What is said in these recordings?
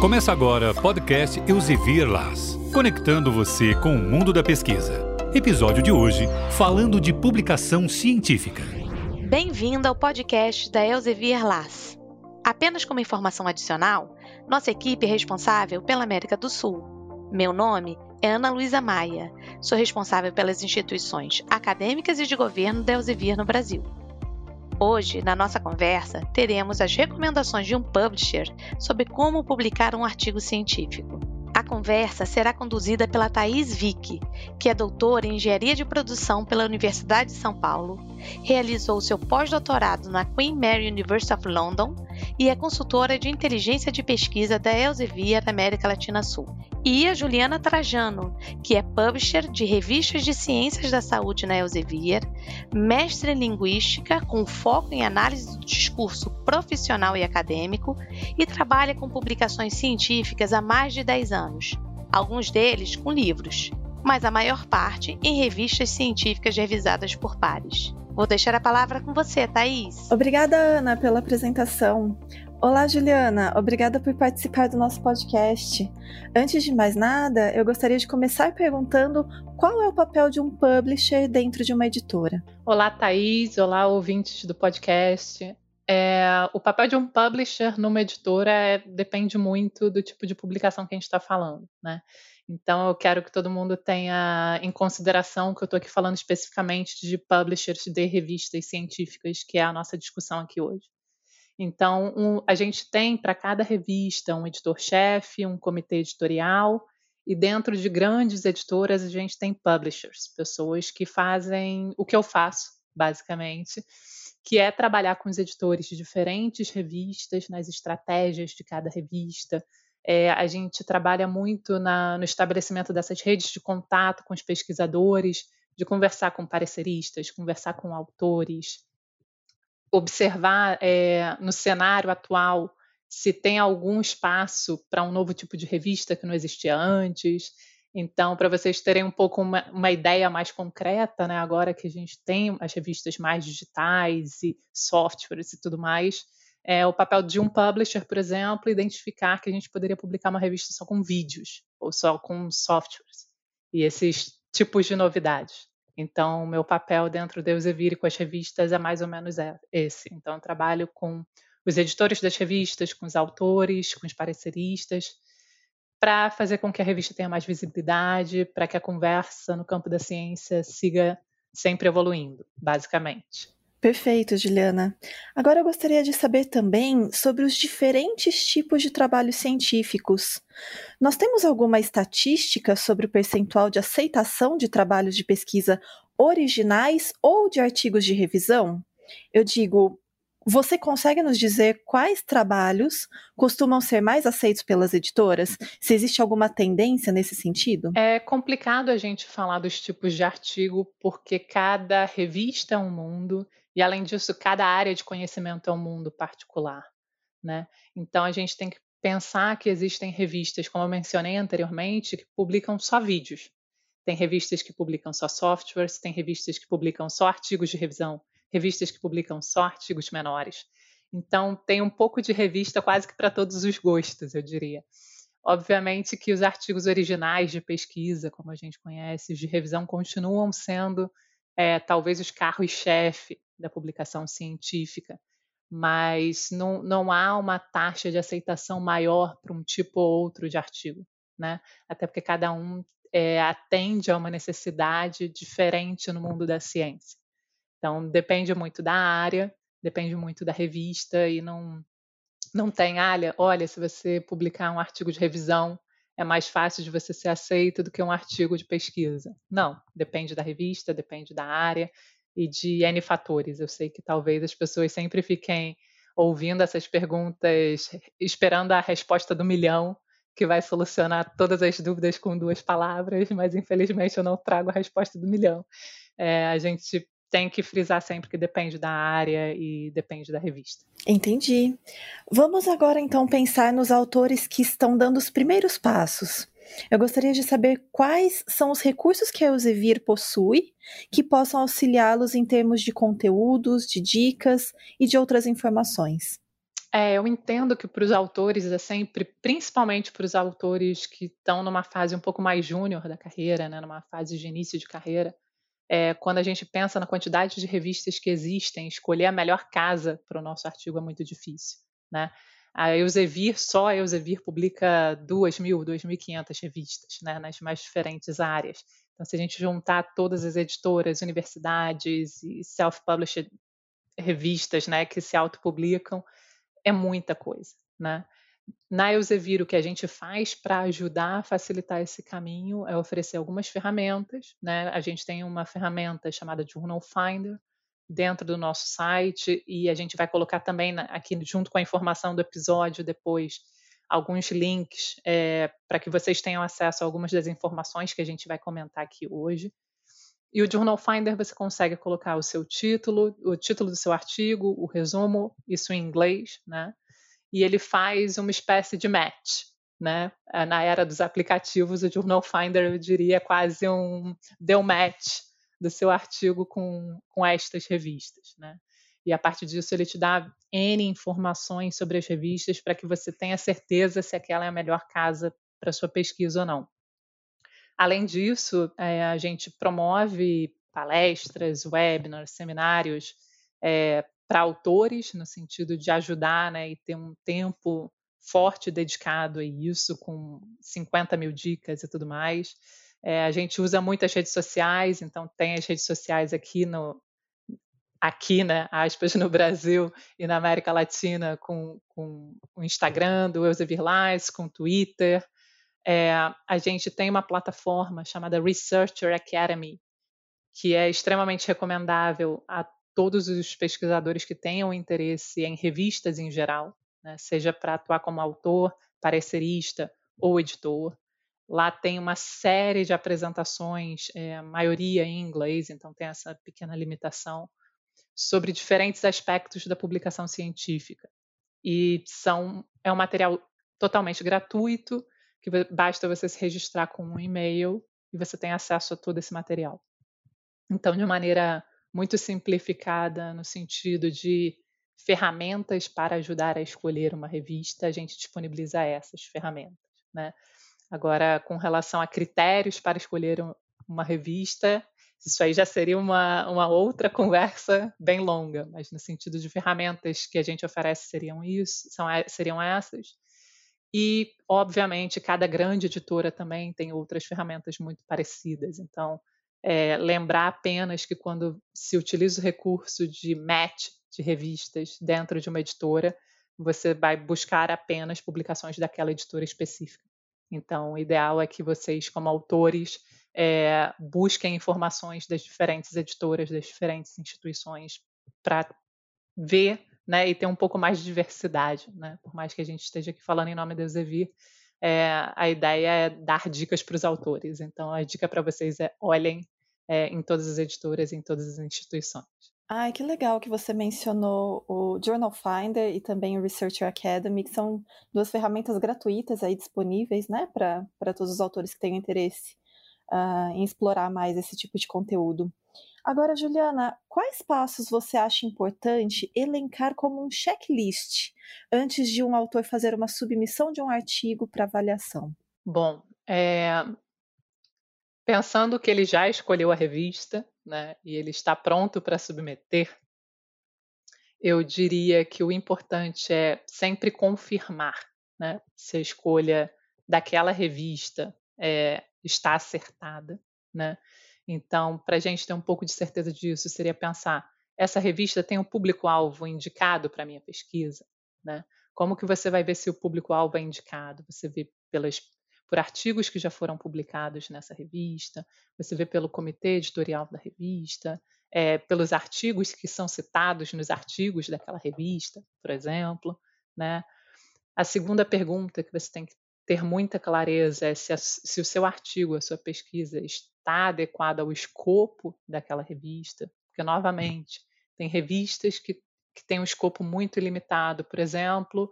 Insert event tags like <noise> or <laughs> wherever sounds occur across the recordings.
Começa agora o podcast Elsevier Las, conectando você com o mundo da pesquisa. Episódio de hoje, falando de publicação científica. Bem-vindo ao podcast da Elsevier Las. Apenas como informação adicional, nossa equipe é responsável pela América do Sul. Meu nome é Ana Luísa Maia. Sou responsável pelas instituições acadêmicas e de governo da Elsevier no Brasil. Hoje, na nossa conversa, teremos as recomendações de um publisher sobre como publicar um artigo científico. A conversa será conduzida pela Thais Vick, que é doutora em Engenharia de Produção pela Universidade de São Paulo, realizou seu pós-doutorado na Queen Mary University of London e é consultora de inteligência de pesquisa da Elsevier América Latina Sul. E a Juliana Trajano, que é publisher de revistas de ciências da saúde na Elsevier, mestre em linguística com foco em análise do discurso profissional e acadêmico e trabalha com publicações científicas há mais de 10 anos, alguns deles com livros, mas a maior parte em revistas científicas revisadas por pares. Vou deixar a palavra com você, Thaís. Obrigada, Ana, pela apresentação. Olá, Juliana. Obrigada por participar do nosso podcast. Antes de mais nada, eu gostaria de começar perguntando qual é o papel de um publisher dentro de uma editora. Olá, Thaís. Olá, ouvintes do podcast. É, o papel de um publisher numa editora é, depende muito do tipo de publicação que a gente está falando, né? Então, eu quero que todo mundo tenha em consideração que eu estou aqui falando especificamente de publishers de revistas científicas, que é a nossa discussão aqui hoje. Então, um, a gente tem para cada revista um editor-chefe, um comitê editorial, e dentro de grandes editoras a gente tem publishers, pessoas que fazem o que eu faço, basicamente, que é trabalhar com os editores de diferentes revistas, nas estratégias de cada revista, é, a gente trabalha muito na, no estabelecimento dessas redes de contato com os pesquisadores, de conversar com pareceristas, conversar com autores, observar é, no cenário atual se tem algum espaço para um novo tipo de revista que não existia antes. Então, para vocês terem um pouco uma, uma, ideia mais concreta, né, agora que a gente tem as revistas mais digitais e softwares e tudo mais, é, o papel de um publisher, por exemplo, identificar que a gente poderia publicar uma revista só com vídeos ou só com softwares e esses tipos de novidades. Então, meu papel dentro do Elsevier com as revistas é mais ou menos é, esse. Então, eu trabalho com os editores das revistas, com os autores, com os pareceristas, para fazer com que a revista tenha mais visibilidade, para que a conversa no campo da ciência siga sempre evoluindo, basicamente. Perfeito, Juliana. Agora eu gostaria de saber também sobre os diferentes tipos de trabalhos científicos. Nós temos alguma estatística sobre o percentual de aceitação de trabalhos de pesquisa originais ou de artigos de revisão? Eu digo, você consegue nos dizer quais trabalhos costumam ser mais aceitos pelas editoras? Se existe alguma tendência nesse sentido? É complicado a gente falar dos tipos de artigo, porque cada revista é um mundo e além disso, cada área de conhecimento é um mundo particular, né? Então a gente tem que pensar que existem revistas, como eu mencionei anteriormente, que publicam só vídeos. Tem revistas que publicam só softwares, tem revistas que publicam só artigos de revisão, revistas que publicam só artigos menores. Então tem um pouco de revista quase que para todos os gostos, eu diria. Obviamente que os artigos originais de pesquisa, como a gente conhece, de revisão, continuam sendo é, talvez os carros-chefe da publicação científica, mas não, não há uma taxa de aceitação maior para um tipo ou outro de artigo, né? Até porque cada um é, atende a uma necessidade diferente no mundo da ciência. Então, depende muito da área, depende muito da revista e não, não tem, olha, olha, se você publicar um artigo de revisão, é mais fácil de você ser aceito do que um artigo de pesquisa. Não, depende da revista, depende da área e de N fatores. Eu sei que talvez as pessoas sempre fiquem ouvindo essas perguntas, esperando a resposta do milhão, que vai solucionar todas as dúvidas com duas palavras, mas infelizmente eu não trago a resposta do milhão. É, a gente tem que frisar sempre que depende da área e depende da revista. Entendi. Vamos agora então pensar nos autores que estão dando os primeiros passos. Eu gostaria de saber quais são os recursos que a Elsevier possui que possam auxiliá-los em termos de conteúdos, de dicas e de outras informações. É, eu entendo que para os autores é sempre, principalmente para os autores que estão numa fase um pouco mais júnior da carreira, né, numa fase de início de carreira, é, quando a gente pensa na quantidade de revistas que existem, escolher a melhor casa para o nosso artigo é muito difícil. Né? A Elsevier, só a Elsevier publica 2.000, 2.500 revistas né, nas mais diferentes áreas. Então, se a gente juntar todas as editoras, universidades e self-published revistas né, que se autopublicam, é muita coisa, né? Na Elsevier, o que a gente faz para ajudar a facilitar esse caminho é oferecer algumas ferramentas, né? A gente tem uma ferramenta chamada Journal Finder dentro do nosso site e a gente vai colocar também aqui junto com a informação do episódio depois alguns links é, para que vocês tenham acesso a algumas das informações que a gente vai comentar aqui hoje. E o Journal Finder você consegue colocar o seu título, o título do seu artigo, o resumo, isso em inglês, né? E ele faz uma espécie de match, né? É, na era dos aplicativos, o Journal Finder, eu diria, quase um deu match do seu artigo com, com estas revistas, né? E a partir disso ele te dá N informações sobre as revistas para que você tenha certeza se aquela é a melhor casa para sua pesquisa ou não. Além disso, é, a gente promove palestras, webinars, seminários é, para autores, no sentido de ajudar né, e ter um tempo forte dedicado a isso, com 50 mil dicas e tudo mais. É, a gente usa muitas redes sociais, então tem as redes sociais aqui no aqui, né, aspas, no Brasil e na América Latina com, com o Instagram do Elsevier Lies, com o Twitter, é, a gente tem uma plataforma chamada Researcher Academy, que é extremamente recomendável a todos os pesquisadores que tenham interesse em revistas em geral, né, seja para atuar como autor, parecerista ou editor. Lá tem uma série de apresentações, é, maioria em inglês, então tem essa pequena limitação, sobre diferentes aspectos da publicação científica. E são, é um material totalmente gratuito, que basta você se registrar com um e-mail e você tem acesso a todo esse material. Então, de maneira muito simplificada, no sentido de ferramentas para ajudar a escolher uma revista, a gente disponibiliza essas ferramentas. Né? Agora, com relação a critérios para escolher uma revista, isso aí já seria uma, uma outra <laughs> conversa bem longa, mas no sentido de ferramentas que a gente oferece seriam isso, são, seriam essas. E, obviamente, cada grande editora também tem outras ferramentas muito parecidas. Então, é, lembrar apenas que quando se utiliza o recurso de match de revistas dentro de uma editora, você vai buscar apenas publicações daquela editora específica. Então, o ideal é que vocês, como autores, é, busquem informações das diferentes editoras, das diferentes instituições, para ver né, e ter um pouco mais de diversidade, né? Por mais que a gente esteja aqui falando em nome da Elsevier, é, a ideia é dar dicas para os autores. Então, a dica para vocês é olhem é, em todas as editoras, em todas as instituições. Ai, que legal que você mencionou o Journal Finder e também o Researcher Academy, que são duas ferramentas gratuitas aí disponíveis, né, para todos os autores que tenham interesse uh, em explorar mais esse tipo de conteúdo. Agora, Juliana, quais passos você acha importante elencar como um checklist antes de um autor fazer uma submissão de um artigo para avaliação? Bom, é... pensando que ele já escolheu a revista, né, e ele está pronto para submeter, eu diria que o importante é sempre confirmar né, se a escolha daquela revista é, está acertada, né? Então, para a gente ter um pouco de certeza disso, seria pensar: essa revista tem um público-alvo indicado para minha pesquisa? Né? Como que você vai ver se o público-alvo é indicado? Você vê pelas, por artigos que já foram publicados nessa revista, você vê pelo comitê editorial da revista, é, pelos artigos que são citados nos artigos daquela revista, por exemplo. Né? A segunda pergunta que você tem que ter muita clareza é se, a, se o seu artigo, a sua pesquisa está adequada ao escopo daquela revista, porque, novamente, tem revistas que, que têm um escopo muito limitado, por exemplo,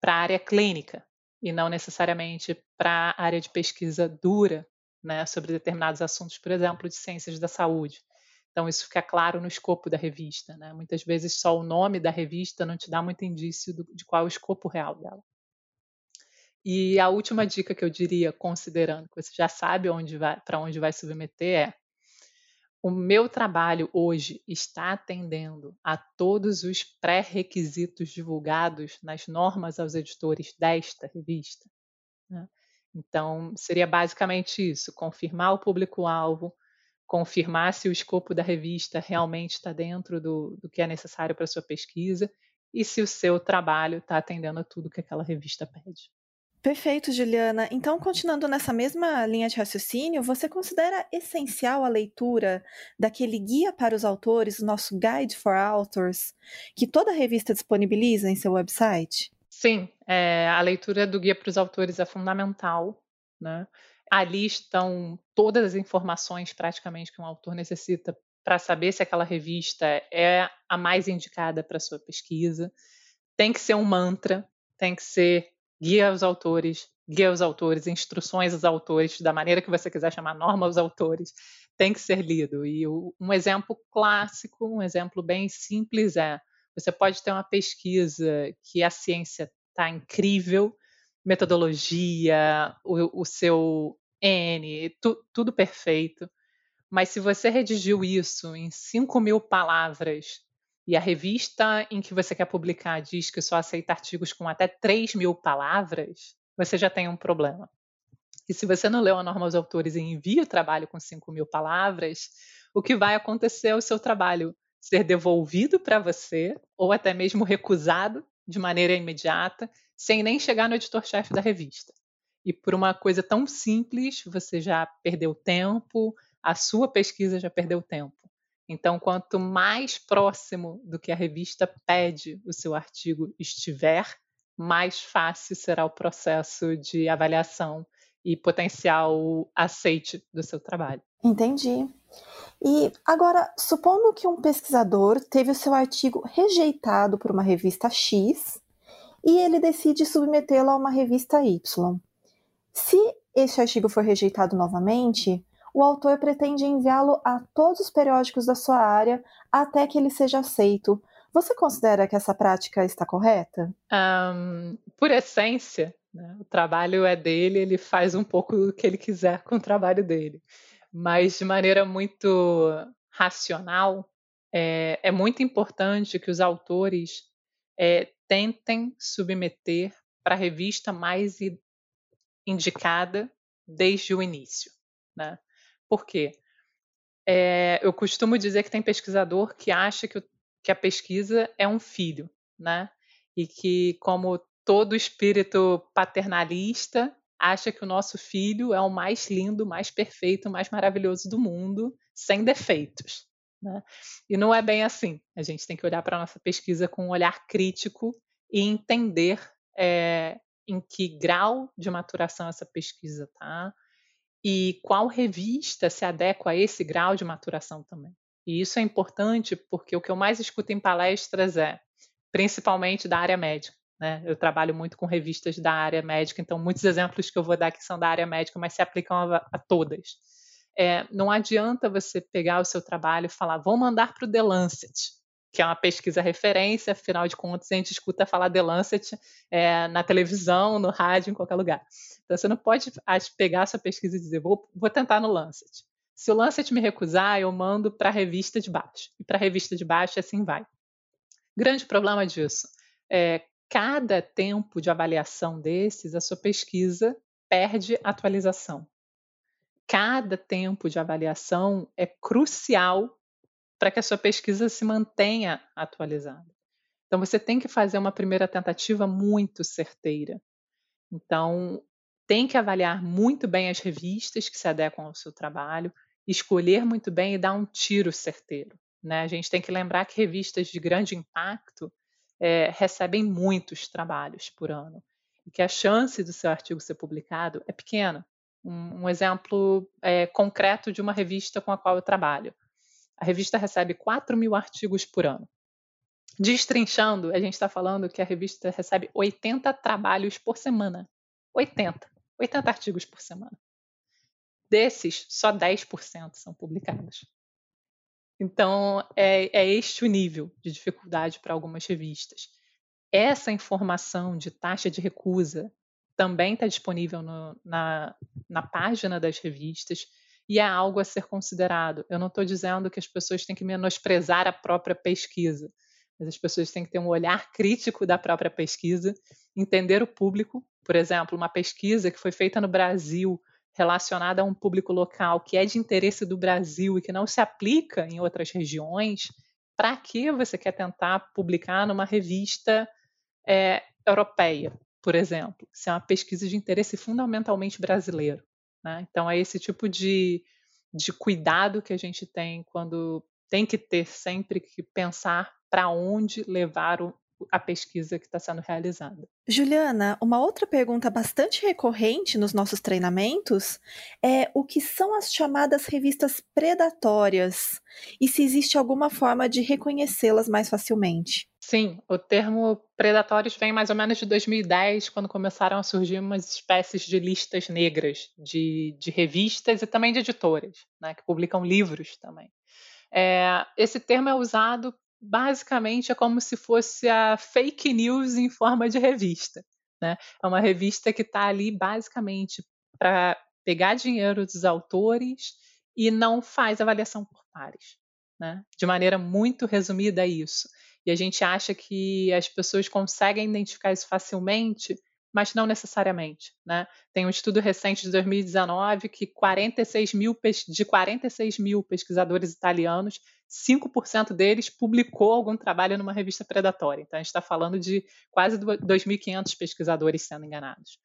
para a área clínica, e não necessariamente para a área de pesquisa dura, né, sobre determinados assuntos, por exemplo, de ciências da saúde. Então, isso fica claro no escopo da revista. Né? Muitas vezes, só o nome da revista não te dá muito indício do, de qual é o escopo real dela. E a última dica que eu diria, considerando que você já sabe para onde vai submeter, é o meu trabalho hoje está atendendo a todos os pré-requisitos divulgados nas normas aos editores desta revista. Né? Então, seria basicamente isso: confirmar o público-alvo, confirmar se o escopo da revista realmente está dentro do, do que é necessário para sua pesquisa e se o seu trabalho está atendendo a tudo que aquela revista pede. Perfeito, Juliana. Então, continuando nessa mesma linha de raciocínio, você considera essencial a leitura daquele guia para os autores, o nosso Guide for Authors, que toda revista disponibiliza em seu website? Sim, é, a leitura do guia para os autores é fundamental. Né? Ali estão todas as informações praticamente que um autor necessita para saber se aquela revista é a mais indicada para sua pesquisa. Tem que ser um mantra, tem que ser guia aos autores, guia aos autores, instruções aos autores, da maneira que você quiser chamar, norma aos autores, tem que ser lido. E um exemplo clássico, um exemplo bem simples é: você pode ter uma pesquisa que a ciência está incrível, metodologia, o, o seu N, tu, tudo perfeito. Mas se você redigiu isso em 5 mil palavras e a revista em que você quer publicar diz que só aceita artigos com até 3 mil palavras, você já tem um problema. E se você não leu a norma aos autores e envia o trabalho com 5 mil palavras, o que vai acontecer é o seu trabalho ser devolvido para você, ou até mesmo recusado de maneira imediata, sem nem chegar no editor-chefe da revista. E por uma coisa tão simples, você já perdeu tempo, a sua pesquisa já perdeu tempo. Então, quanto mais próximo do que a revista pede o seu artigo estiver, mais fácil será o processo de avaliação e potencial aceite do seu trabalho. Entendi. E agora, supondo que um pesquisador teve o seu artigo rejeitado por uma revista X e ele decide submetê-lo a uma revista Y. Se esse artigo for rejeitado novamente, o autor pretende enviá-lo a todos os periódicos da sua área até que ele seja aceito. Você considera que essa prática está correta? Um, por essência, né, o trabalho é dele, ele faz um pouco o que ele quiser com o trabalho dele. Mas de maneira muito racional, é, é muito importante que os autores é, tentem submeter para a revista mais indicada desde o início. Né? Por quê? É, eu costumo dizer que tem pesquisador que acha que, que a pesquisa é um filho, né? E que, como todo espírito paternalista, acha que o nosso filho é o mais lindo, mais perfeito, mais maravilhoso do mundo, sem defeitos. Né? E não é bem assim. A gente tem que olhar para a nossa pesquisa com um olhar crítico e entender é, em que grau de maturação essa pesquisa está, e qual revista se adequa a esse grau de maturação também. E isso é importante porque o que eu mais escuto em palestras é, principalmente da área médica. Né? Eu trabalho muito com revistas da área médica, então muitos exemplos que eu vou dar aqui são da área médica, mas se aplicam a, a todas. É, não adianta você pegar o seu trabalho e falar, vou mandar para o The Lancet que é uma pesquisa referência, afinal de contas, a gente escuta falar The Lancet é, na televisão, no rádio, em qualquer lugar. Então, você não pode pegar essa pesquisa e dizer, vou, vou tentar no Lancet. Se o Lancet me recusar, eu mando para a revista de baixo. E para a revista de baixo, assim vai. Grande problema disso. É, cada tempo de avaliação desses, a sua pesquisa perde atualização. Cada tempo de avaliação é crucial para que a sua pesquisa se mantenha atualizada. Então, você tem que fazer uma primeira tentativa muito certeira. Então, tem que avaliar muito bem as revistas que se adequam ao seu trabalho, escolher muito bem e dar um tiro certeiro. Né? A gente tem que lembrar que revistas de grande impacto é, recebem muitos trabalhos por ano e que a chance do seu artigo ser publicado é pequena. Um, um exemplo é, concreto de uma revista com a qual eu trabalho. A revista recebe 4 mil artigos por ano. Destrinchando, a gente está falando que a revista recebe 80 trabalhos por semana. 80. 80 artigos por semana. Desses, só 10% são publicados. Então, é, é este o nível de dificuldade para algumas revistas. Essa informação de taxa de recusa também está disponível no, na, na página das revistas e é algo a ser considerado. Eu não estou dizendo que as pessoas têm que menosprezar a própria pesquisa, mas as pessoas têm que ter um olhar crítico da própria pesquisa, entender o público. Por exemplo, uma pesquisa que foi feita no Brasil relacionada a um público local que é de interesse do Brasil e que não se aplica em outras regiões, para que você quer tentar publicar numa revista é, europeia, por exemplo? Se é uma pesquisa de interesse fundamentalmente brasileiro. Né? Então, é esse tipo de, de cuidado que a gente tem quando tem que ter sempre que pensar para onde levar o, a pesquisa que está sendo realizada. Juliana, uma outra pergunta bastante recorrente nos nossos treinamentos é o que são as chamadas revistas predatórias e se existe alguma forma de reconhecê-las mais facilmente. Sim, o termo predatórios vem mais ou menos de 2010, quando começaram a surgir umas espécies de listas negras de, de revistas e também de editoras, né, que publicam livros também. É, esse termo é usado basicamente é como se fosse a fake news em forma de revista. Né? É uma revista que está ali basicamente para pegar dinheiro dos autores e não faz avaliação por pares. Né? De maneira muito resumida, é isso. E a gente acha que as pessoas conseguem identificar isso facilmente mas não necessariamente. Né? Tem um estudo recente de 2019 que 46 mil, de 46 mil pesquisadores italianos, 5% deles publicou algum trabalho numa revista predatória. Então, a gente está falando de quase 2.500 pesquisadores sendo enganados.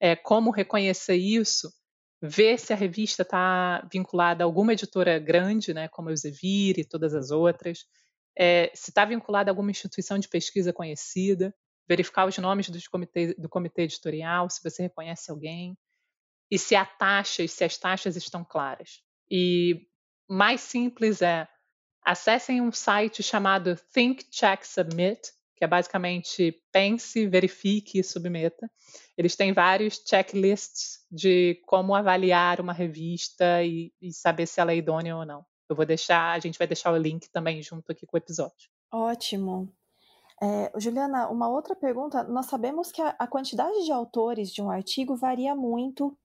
É, como reconhecer isso? Ver se a revista está vinculada a alguma editora grande, né, como a Elsevier e todas as outras, é, se está vinculada a alguma instituição de pesquisa conhecida, verificar os nomes dos do comitê editorial, se você reconhece alguém, e se a taxa e se as taxas estão claras. E mais simples é acessem um site chamado Think Check Submit, que é basicamente pense, verifique e submeta. Eles têm vários checklists de como avaliar uma revista e, e saber se ela é idônea ou não. Eu vou deixar, a gente vai deixar o link também junto aqui com o episódio. Ótimo. É, Juliana, uma outra pergunta. Nós sabemos que a, a quantidade de autores de um artigo varia muito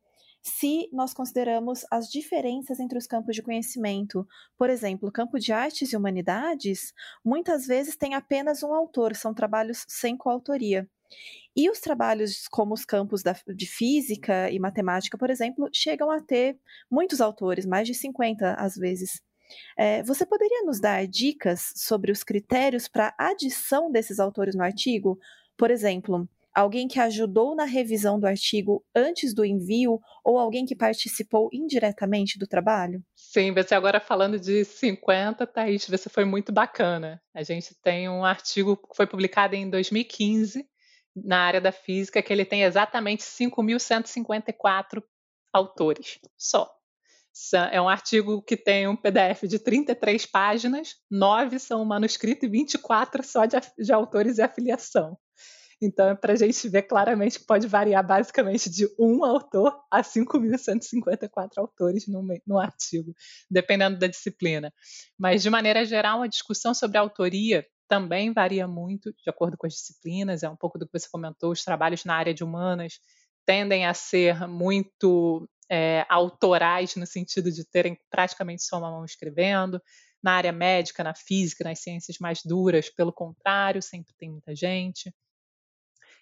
se nós consideramos as diferenças entre os campos de conhecimento. Por exemplo, o campo de artes e humanidades muitas vezes tem apenas um autor, são trabalhos sem coautoria. E os trabalhos, como os campos da, de física e matemática, por exemplo, chegam a ter muitos autores, mais de 50 às vezes. É, você poderia nos dar dicas sobre os critérios para adição desses autores no artigo? Por exemplo, alguém que ajudou na revisão do artigo antes do envio ou alguém que participou indiretamente do trabalho? Sim, você agora falando de 50, Thaís, você foi muito bacana. A gente tem um artigo que foi publicado em 2015 na área da física que ele tem exatamente 5.154 autores só. É um artigo que tem um PDF de 33 páginas, nove são manuscrito e 24 só de, de autores e afiliação. Então, é para a gente ver claramente que pode variar basicamente de um autor a 5.154 autores no, no artigo, dependendo da disciplina. Mas, de maneira geral, a discussão sobre a autoria também varia muito de acordo com as disciplinas, é um pouco do que você comentou, os trabalhos na área de humanas tendem a ser muito é, autorais, no sentido de terem praticamente só uma mão escrevendo. Na área médica, na física, nas ciências mais duras, pelo contrário, sempre tem muita gente.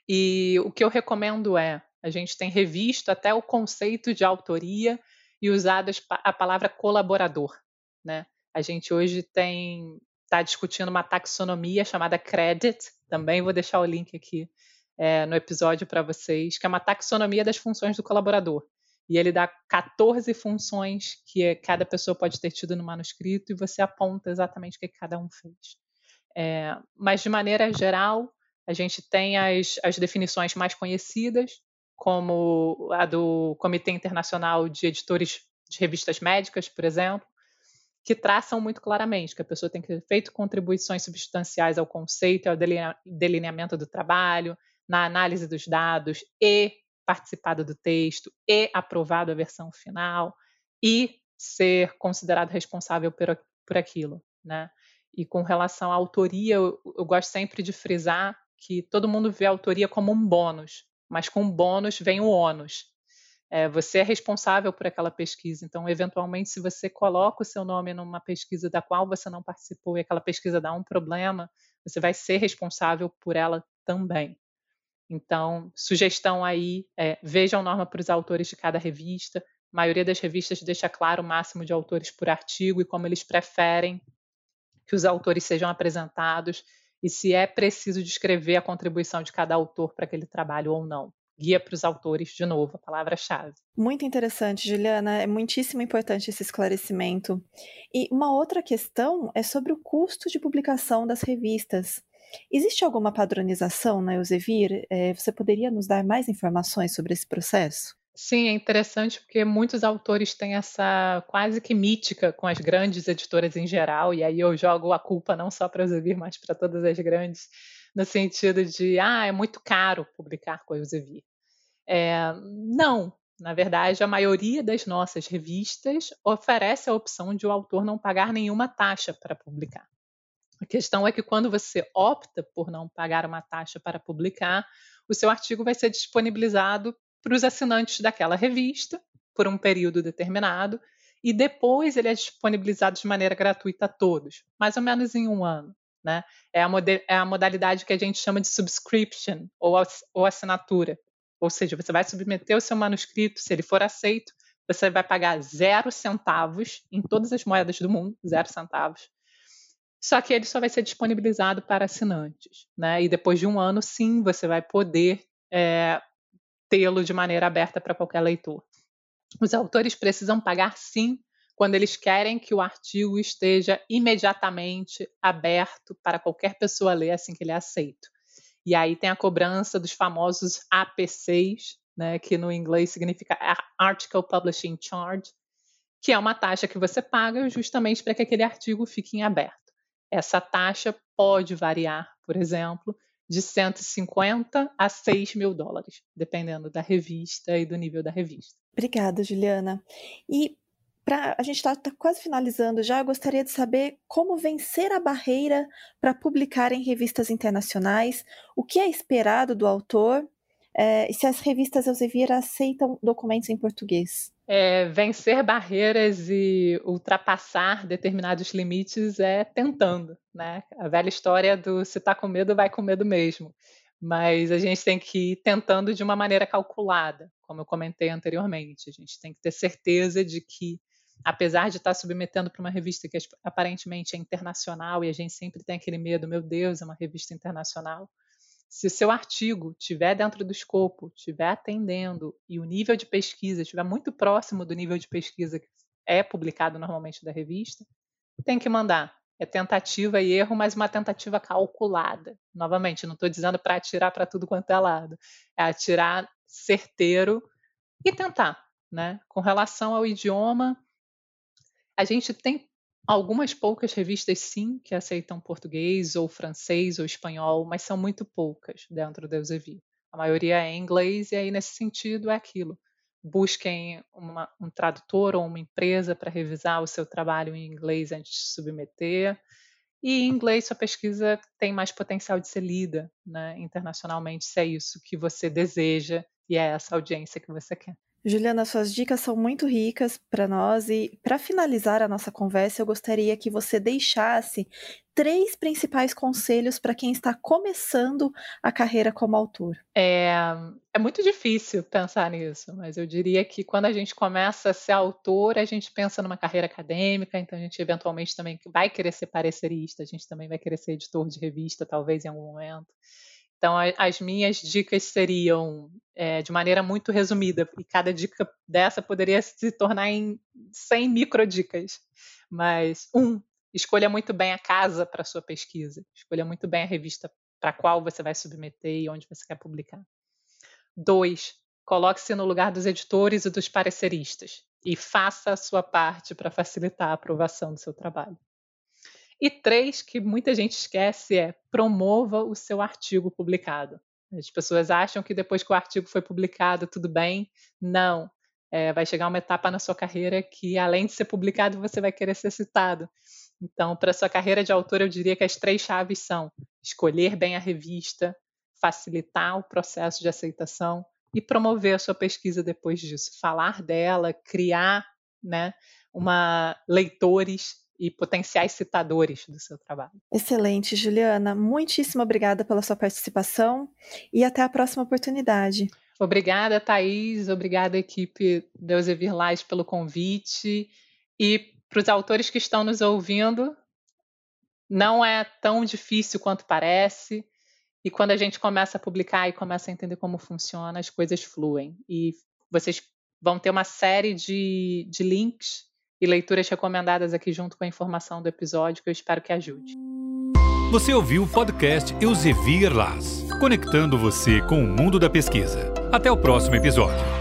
E o que eu recomendo é: a gente tem revisto até o conceito de autoria e usado a palavra colaborador. Né? A gente hoje tem está discutindo uma taxonomia chamada credit, também vou deixar o link aqui é, no episódio para vocês, que é uma taxonomia das funções do colaborador. E ele dá 14 funções que cada pessoa pode ter tido no manuscrito e você aponta exatamente o que cada um fez. É, mas, de maneira geral, a gente tem as, as definições mais conhecidas, como a do Comitê Internacional de Editores de Revistas Médicas, por exemplo, que traçam muito claramente que a pessoa tem que ter feito contribuições substanciais ao conceito, ao delineamento do trabalho, na análise dos dados e participado do texto e aprovado a versão final e ser considerado responsável por, por aquilo. né? E com relação à autoria, eu, eu gosto sempre de frisar que todo mundo vê a autoria como um bônus, mas com bônus vem o ônus. É, você é responsável por aquela pesquisa, então, eventualmente, se você coloca o seu nome numa pesquisa da qual você não participou e aquela pesquisa dá um problema, você vai ser responsável por ela também. Então, sugestão aí, é, vejam norma para os autores de cada revista. A maioria das revistas deixa claro o máximo de autores por artigo e como eles preferem que os autores sejam apresentados e se é preciso descrever a contribuição de cada autor para aquele trabalho ou não. Guia para os autores, de novo, a palavra-chave. Muito interessante, Juliana. É muitíssimo importante esse esclarecimento. E uma outra questão é sobre o custo de publicação das revistas. Existe alguma padronização na Elsevier? É, você poderia nos dar mais informações sobre esse processo? Sim, é interessante porque muitos autores têm essa quase que mítica com as grandes editoras em geral, e aí eu jogo a culpa não só para a Elsevier, mas para todas as grandes, no sentido de, ah, é muito caro publicar com a Elsevier. É, não, na verdade, a maioria das nossas revistas oferece a opção de o autor não pagar nenhuma taxa para publicar. A questão é que quando você opta por não pagar uma taxa para publicar, o seu artigo vai ser disponibilizado para os assinantes daquela revista por um período determinado e depois ele é disponibilizado de maneira gratuita a todos, mais ou menos em um ano. Né? É, a é a modalidade que a gente chama de subscription ou, ou assinatura. Ou seja, você vai submeter o seu manuscrito, se ele for aceito, você vai pagar zero centavos em todas as moedas do mundo, zero centavos, só que ele só vai ser disponibilizado para assinantes, né? E depois de um ano, sim, você vai poder é, tê-lo de maneira aberta para qualquer leitor. Os autores precisam pagar, sim, quando eles querem que o artigo esteja imediatamente aberto para qualquer pessoa ler assim que ele é aceito. E aí tem a cobrança dos famosos APCs, né, que no inglês significa Article Publishing Charge, que é uma taxa que você paga justamente para que aquele artigo fique em aberto. Essa taxa pode variar, por exemplo, de 150 a 6 mil dólares, dependendo da revista e do nível da revista. Obrigada, Juliana. E para a gente está tá quase finalizando já, eu gostaria de saber como vencer a barreira para publicar em revistas internacionais, o que é esperado do autor é, e se as revistas Elsevier aceitam documentos em português é, vencer barreiras e ultrapassar determinados limites é tentando, né? A velha história do se está com medo, vai com medo mesmo. Mas a gente tem que ir tentando de uma maneira calculada, como eu comentei anteriormente. A gente tem que ter certeza de que, apesar de estar submetendo para uma revista que aparentemente é internacional, e a gente sempre tem aquele medo, meu Deus, é uma revista internacional, se o seu artigo estiver dentro do escopo, estiver atendendo e o nível de pesquisa estiver muito próximo do nível de pesquisa que é publicado normalmente da revista, tem que mandar. É tentativa e erro, mas uma tentativa calculada. Novamente, não estou dizendo para atirar para tudo quanto é lado. É atirar certeiro e tentar. Né? Com relação ao idioma, a gente tem Algumas poucas revistas, sim, que aceitam português ou francês ou espanhol, mas são muito poucas dentro do Elsevier. A maioria é em inglês, e aí, nesse sentido, é aquilo. Busquem uma, um tradutor ou uma empresa para revisar o seu trabalho em inglês antes de submeter. E em inglês, sua pesquisa tem mais potencial de ser lida né, internacionalmente, se é isso que você deseja e é essa audiência que você quer. Juliana, suas dicas são muito ricas para nós e para finalizar a nossa conversa, eu gostaria que você deixasse três principais conselhos para quem está começando a carreira como autor. É, é muito difícil pensar nisso, mas eu diria que quando a gente começa a ser autor, a gente pensa numa carreira acadêmica, então a gente eventualmente também vai querer ser parecerista, a gente também vai querer ser editor de revista, talvez em algum momento. Então, as minhas dicas seriam, é, de maneira muito resumida, e cada dica dessa poderia se tornar em 100 micro dicas. Mas, um, escolha muito bem a casa para sua pesquisa, escolha muito bem a revista para qual você vai submeter e onde você quer publicar. Dois, coloque-se no lugar dos editores e dos pareceristas e faça a sua parte para facilitar a aprovação do seu trabalho. E três, que muita gente esquece, é promova o seu artigo publicado. As pessoas acham que depois que o artigo foi publicado, tudo bem. Não. É, vai chegar uma etapa na sua carreira que, além de ser publicado, você vai querer ser citado. Então, para sua carreira de autor, eu diria que as três chaves são escolher bem a revista, facilitar o processo de aceitação e promover a sua pesquisa depois disso, falar dela, criar, né, uma leitores e potenciais citadores do seu trabalho. Excelente, Juliana. Muitíssimo obrigada pela sua participação e até a próxima oportunidade. Obrigada, Thaís. Obrigada, equipe da Eusevir Lais, pelo convite. E para os autores que estão nos ouvindo, não é tão difícil quanto parece. E quando a gente começa a publicar e começa a entender como funciona, as coisas fluem. E vocês vão ter uma série de, de links e leituras recomendadas aqui junto com a informação do episódio que eu espero que ajude. Você ouviu o podcast Elsevier Las, conectando você com o mundo da pesquisa. Até o próximo episódio.